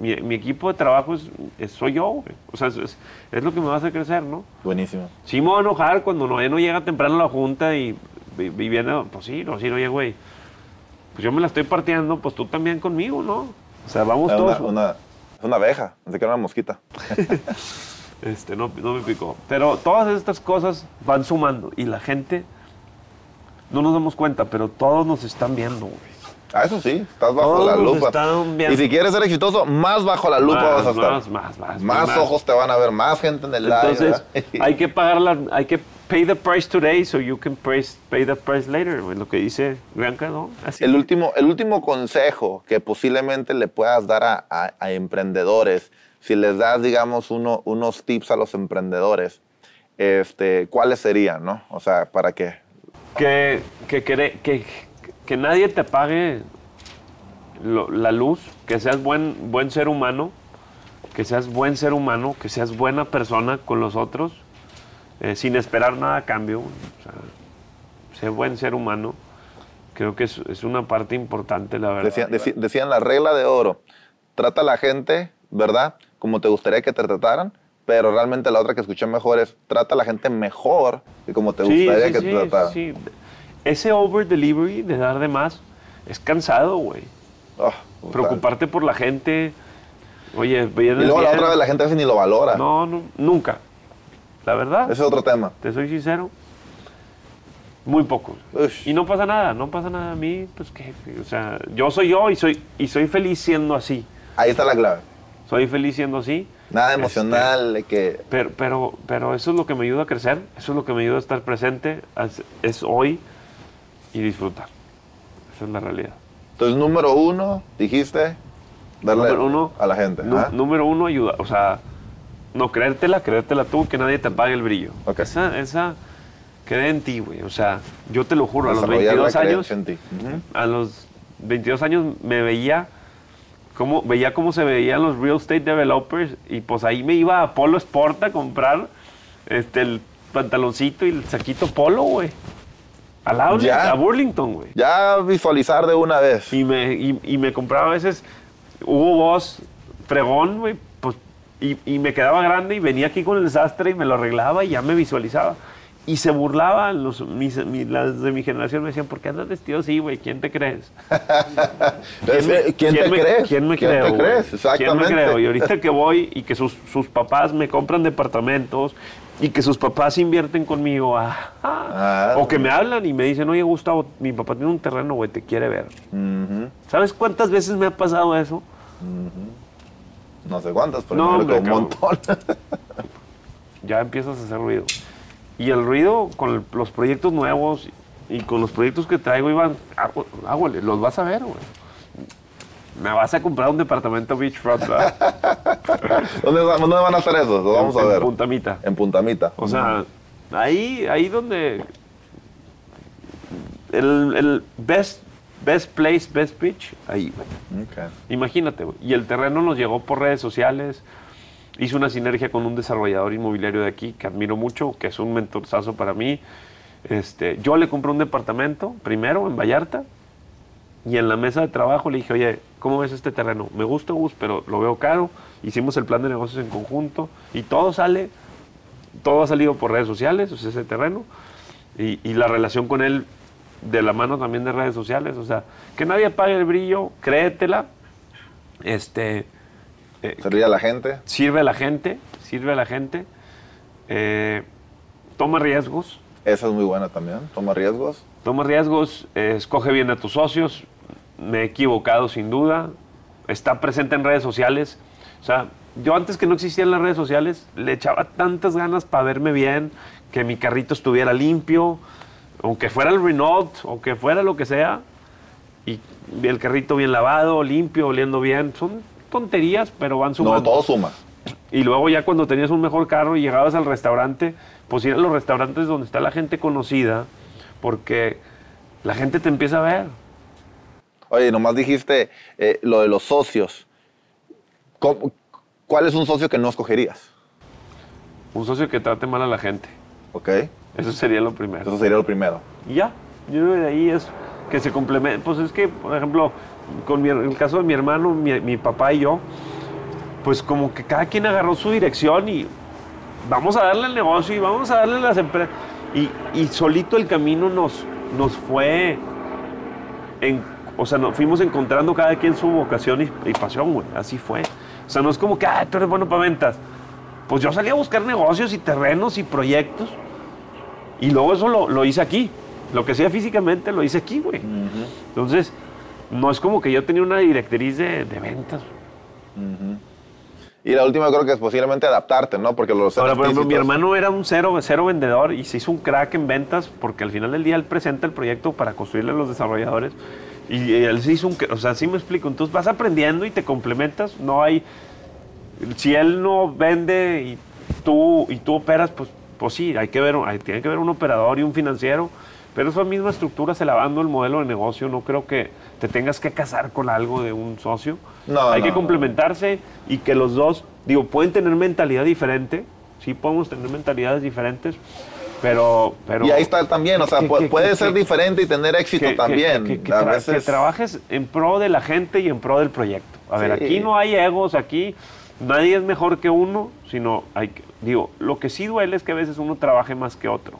mi, mi equipo de trabajo es, es- soy yo. güey. O sea, es, es- es lo que me va a hacer crecer, ¿no? Buenísimo. Sí me voy a enojar cuando no, no llega temprano a la junta y, y, y viene, pues sí, no, sí, oye, güey, pues yo me la estoy partiendo, pues tú también conmigo, ¿no? O sea, vamos todos. una, una, es una abeja, pensé que era una mosquita. [LAUGHS] Este, no, no me picó. Pero todas estas cosas van sumando y la gente, no nos damos cuenta, pero todos nos están viendo, güey. Ah, eso sí, estás bajo Todos la lupa. están viendo. Y si quieres ser exitoso, más bajo la lupa Más, vas a estar. más, más, más, Más más. ojos te van a ver, más gente en el live. Entonces, ¿verdad? hay que [LAUGHS] pagar la, hay que pay the price today so you can price, pay the price later, lo que dice Bianca, ¿no? Así. El último, el último consejo que posiblemente le puedas dar a, a- a emprendedores, si les das, digamos, uno- unos tips a los emprendedores, este, ¿cuáles serían, no? O sea, ¿para qué? que, que, que, que nadie te pague lo- la luz, que seas buen, buen ser humano, que seas buen ser humano, que seas buena persona con los otros, eh, sin esperar nada a cambio. O sea, ser buen ser humano, creo que es, es una parte importante, la verdad. Decían, decían la regla de oro, trata a la gente, ¿verdad? Como te gustaría que te trataran, pero realmente la otra que escuché mejor es trata a la gente mejor que como te gustaría que te tratara. Sí, Ese over delivery de dar de más es cansado, güey. Oh, Preocuparte por la gente. Oye, Y luego la otra vez la gente a veces ni lo valora. No, no, nunca. La verdad. Ese es otro tema. Te soy sincero. Muy poco. Ush. Y no pasa nada, no pasa nada a mí, pues que, o sea, yo soy yo y soy, y soy feliz siendo así. Ahí está la clave. Soy feliz siendo así. Nada emocional, de que... Pero, pero, pero eso es lo que me ayuda a crecer, eso es lo que me ayuda a estar presente, es, es hoy y disfrutar. Esa es la realidad. Entonces, número uno, dijiste, darle Número uno, a la gente. Número uno, ayuda. O sea, no creértela, creértela tú, que nadie te apague el brillo. Ok. Esa, esa, cree en ti, güey. O sea, yo te lo juro, a los Desarrollar la 22 años, en ti. Ujú. a los 22 años me veía cómo, veía cómo se veían los real estate developers y pues ahí me iba a Polo Sport a comprar este, el pantaloncito y el saquito Polo, güey. Al outlet, Ya. a Burlington, güey. Ya visualizar de una vez. Y me, y, y me compraba a veces Hugo Boss fregón, güey, pues, y, y me quedaba grande y venía aquí con el desastre y me lo arreglaba y ya me visualizaba. Y se burlaban los, mis, mi- las de mi generación, me decían, ¿por qué andas vestido así, güey? ¿Quién te crees? [LAUGHS] Es que, ¿Quién, te me, crees? ¿Quién me ¿Quién creo? te güey? crees? ¿Quién Exactamente. me creo? Y ahorita que voy y que sus, sus papás me compran departamentos y que sus papás invierten conmigo, ah, Ah. o que me hablan y me dicen, oye, Gustavo, mi papá tiene un terreno, güey, te quiere ver. ¿Sabes cuántas veces me ha pasado eso? No sé cuántas, pero No, hombre, un montón. ya empiezas a hacer ruido. Y el ruido con el- los proyectos nuevos y con los proyectos que traigo, Iván, águale, los vas a ver, güey. Me vas a comprar un departamento beachfront. [LAUGHS] ¿Dónde, dónde van a hacer eso? Lo vamos a En ver. Puntamita. En Puntamita. O sea, ahí, ahí donde el, el best, best place, best pitch, ahí, güey. Ok. Imagínate, güey. Y el terreno nos llegó por redes sociales. Hice una sinergia con un desarrollador inmobiliario de aquí que admiro mucho, que es un mentorzazo para mí. Este, yo le compré un departamento primero en Vallarta y en la mesa de trabajo le dije, oye, ¿cómo ves este terreno? Me gusta, Gus, pero lo veo caro. Hicimos el plan de negocios en conjunto y todo sale, todo ha salido por redes sociales, o sea, ese terreno. Y, la relación con él de la mano también de redes sociales. O sea, que nadie apague el brillo, créetela. Este, eh, Servir a la gente. sirve a la gente, sirve a la gente. eh, toma riesgos, Esa es muy buena también. Toma riesgos. toma riesgos, eh, escoge bien a tus socios. Me he equivocado sin duda. Está presente en redes sociales. O sea, yo antes que no existían las redes sociales, le echaba tantas ganas para verme bien, que mi carrito estuviera limpio, aunque fuera el Renault, o que fuera lo que sea, y el carrito bien lavado, limpio, oliendo bien. Son tonterías, pero van sumando. No, todo suma. Y luego ya cuando tenías un mejor carro y llegabas al restaurante, pues ir a los restaurantes donde está la gente conocida, porque la gente te empieza a ver. Oye, nomás dijiste eh, lo de los socios. ¿Cómo- ¿Cuál es un socio que no escogerías? Un socio que trate mal a la gente. ¿Ok? Eso sería lo primero. Eso sería lo primero. Y ya, yo creo que de ahí es que se complementa. Pues es que, por ejemplo, con mi- en el caso de mi hermano, mi, mi papá y yo, pues como que cada quien agarró su dirección y vamos a darle el negocio y vamos a darle las empresas. Y, y solito el camino nos, nos fue, en, o sea, nos fuimos encontrando cada quien su vocación y, y pasión, güey. Así fue. O sea, no es como que, ah, tú eres bueno para ventas. Pues yo salí a buscar negocios y terrenos y proyectos. Y luego eso lo, lo hice aquí. Lo que sea físicamente lo hice aquí, güey. Entonces, no es como que yo tenía una directriz de, de ventas. Y la última creo que es posiblemente adaptarte, ¿no? Porque los Ahora, por ejemplo, mi hermano era un cero, cero vendedor y se hizo un crack en ventas porque al final del día él presenta el proyecto para construirle a los desarrolladores y él se hizo un... O sea, sí me explico. Entonces vas aprendiendo y te complementas. No hay... Si él no vende y tú, y tú operas, pues, pues sí, hay que ver, hay- tiene que ver un operador y un financiero. Pero esa misma estructura se la va dando el modelo de negocio. No creo que te tengas que casar con algo de un socio. No, hay no, que no. complementarse y que los dos, digo, pueden tener mentalidad diferente. Sí, podemos tener mentalidades diferentes, pero... pero Y ahí está también, o sea, que- pu- que- puede que- ser diferente y tener éxito también. tra- veces, que trabajes en pro de la gente y en pro del proyecto. A ver, Sí. aquí no hay egos, aquí nadie es mejor que uno, sino hay que, digo, lo que sí duele es que a veces uno trabaje más que otro.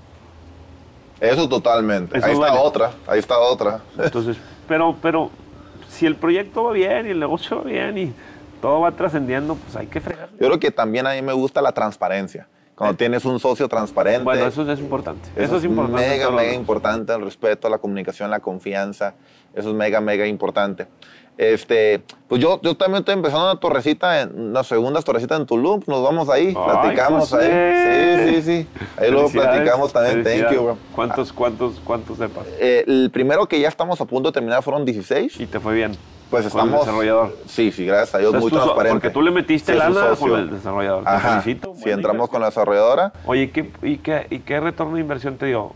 Eso totalmente. Eso ahí está duele. otra, ahí está otra. Entonces, pero, pero si el proyecto va bien y el negocio va bien y todo va trascendiendo, pues hay que fregar. Yo creo que también a mí me gusta la transparencia. Cuando tienes un socio transparente. Bueno, eso es importante. Eso, es importante. Mega, mega importante, el respeto, la comunicación, la confianza. Eso es mega, mega importante. Este, pues yo, yo también estoy empezando una torrecita, en, unas segundas torrecitas en Tulum. pues Nos vamos ahí, Ay, platicamos ahí. José. Sí, sí, sí. Ahí luego platicamos también. Thank you, bro. ¿Cuántos, cuántos, cuántos sepas? Eh, el primero que ya estamos a punto de terminar fueron 16. Y te fue bien. Pues con el estamos. desarrollador. Sí, sí, gracias a Dios, O sea, muy transparente. Porque tú le metiste Sí, lana con el desarrollador. Te Ajá. felicito. Si entramos con la desarrolladora, Oye, ¿qué, y, qué, ¿y qué retorno de inversión te dio?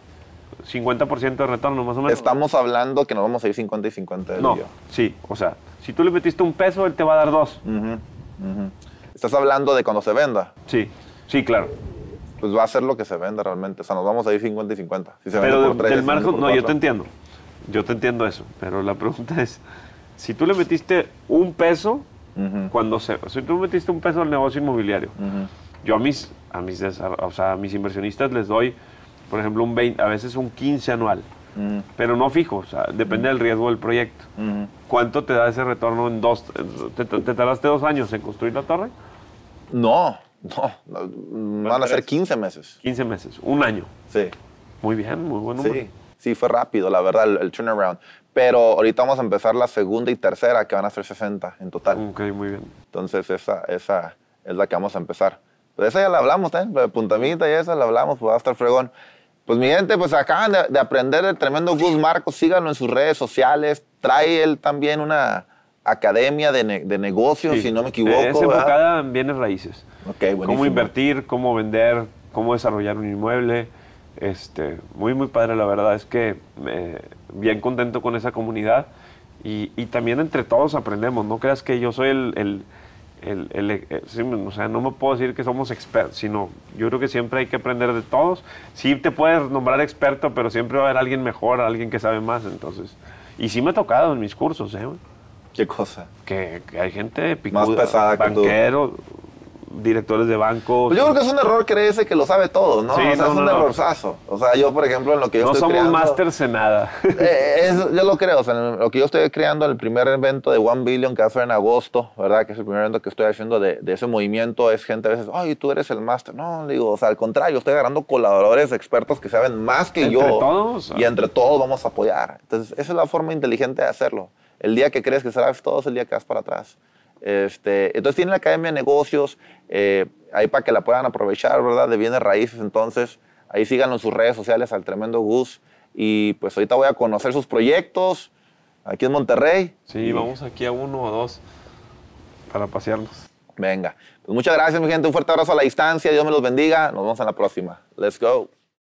¿50% de retorno más o menos? estamos hablando que nos vamos a ir 50 y 50 del No, sí. O sea, si tú le metiste un peso, él te va a dar dos. Estás hablando de cuando se venda. Sí, sí, claro. Pues va a ser lo que se venda realmente. O sea, nos vamos a ir 50 y 50. Si se Pero vende de- del si se vende margen, por no, yo te entiendo. Yo te entiendo eso. Pero la pregunta es, si tú le metiste un peso, cuando se, si tú metiste un peso al negocio inmobiliario, yo a mis, a mis, o sea, a mis inversionistas les doy, por ejemplo, un 20, a veces un 15 anual, Ujú, pero no fijo, o sea, depende del riesgo del proyecto. ujú. ¿Cuánto te da ese retorno en dos? ¿Te, te- te tardaste dos años en construir la torre? No, no, Van a ser tres. 15 meses. 15 meses, un año. Sí. Muy bien, muy buen número. Sí, sí, fue rápido, la verdad, el, el turnaround. Pero ahorita vamos a empezar la segunda y tercera, que van a ser 60 en total. Ok, muy bien. Entonces, esa, esa es la que vamos a empezar. Pues esa ya la hablamos, ¿eh? La de puntamita y esa la hablamos, pues va a estar fregón. Pues mi gente, pues acaban de, de aprender el tremendo Gus Marcos, síganlo en sus redes sociales. Trae él también una academia de, ne- de negocios, Sí. si no me equivoco. Es enfocada en bienes raíces. Ok, buenísimo. Cómo invertir, cómo vender, cómo desarrollar un inmueble. Este, muy, muy padre, la verdad es que eh, bien contento con esa comunidad y, y también entre todos aprendemos. No creas que yo soy el, el- el- el- eh, o sea, no me puedo decir que somos expertos, sino yo creo que siempre hay que aprender de todos. Sí te puedes nombrar experto, pero siempre va a haber alguien mejor, alguien que sabe más. Entonces, y sí me ha tocado en mis cursos, ¿eh? ¿Qué cosa? que, que hay gente picuda, Más pesada que tú. Directores de bancos. Pues yo creo que es un error creerse que lo sabe todo, ¿no? Sí, o sea, no, es un no, no. errorzazo. O sea, yo, por ejemplo, en lo que yo no estoy somos creando- masters en nada. Eh, [LAUGHS] es- yo lo creo, o sea, en lo que yo estoy creando, el primer evento de One Billion que va a ser en agosto, ¿verdad? Que es el primer evento que estoy haciendo de, de ese movimiento, es gente a veces, ay, tú eres el máster. No, digo, o sea, al contrario, estoy agarrando colaboradores expertos que saben más que Entre yo. todos. Y entre todos vamos a apoyar. Entonces, esa es la forma inteligente de hacerlo. El día que crees que sabes todo es el día que vas para atrás. Este, entonces, tiene la Academia de Negocios, eh, ahí para que la puedan aprovechar, ¿verdad? De bienes raíces, entonces, ahí síganlo en sus redes sociales al tremendo Gus. Y pues ahorita voy a conocer sus proyectos aquí en Monterrey. Sí, vamos aquí a uno o dos para pasearnos. Venga. Pues muchas gracias, mi gente. Un fuerte abrazo a la distancia. Dios me los bendiga. Nos vemos en la próxima. Let's go.